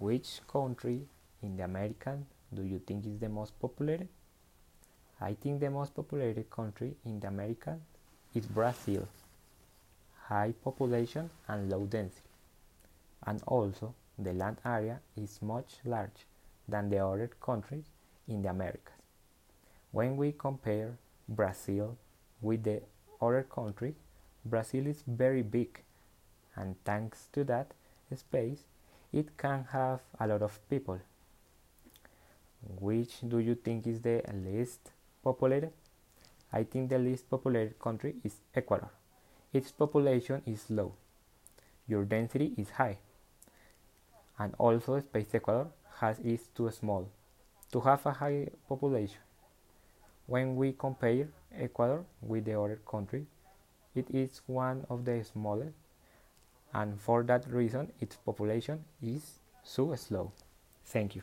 Which country in the American do you think is the most populated? I think the most populated country in the American is Brazil. High population and low density. And also the land area is much larger than the other countries in the Americas. When we compare Brazil with the other countries, Brazil is very big and thanks to that space it can have a lot of people. Which do you think is the least populated? I think the least populated country is Ecuador. Its population is low. Your density is high. And also space Ecuador has is too small to have a high population. When we compare Ecuador with the other countries, it is one of the smallest and for that reason its population is so slow. Thank you.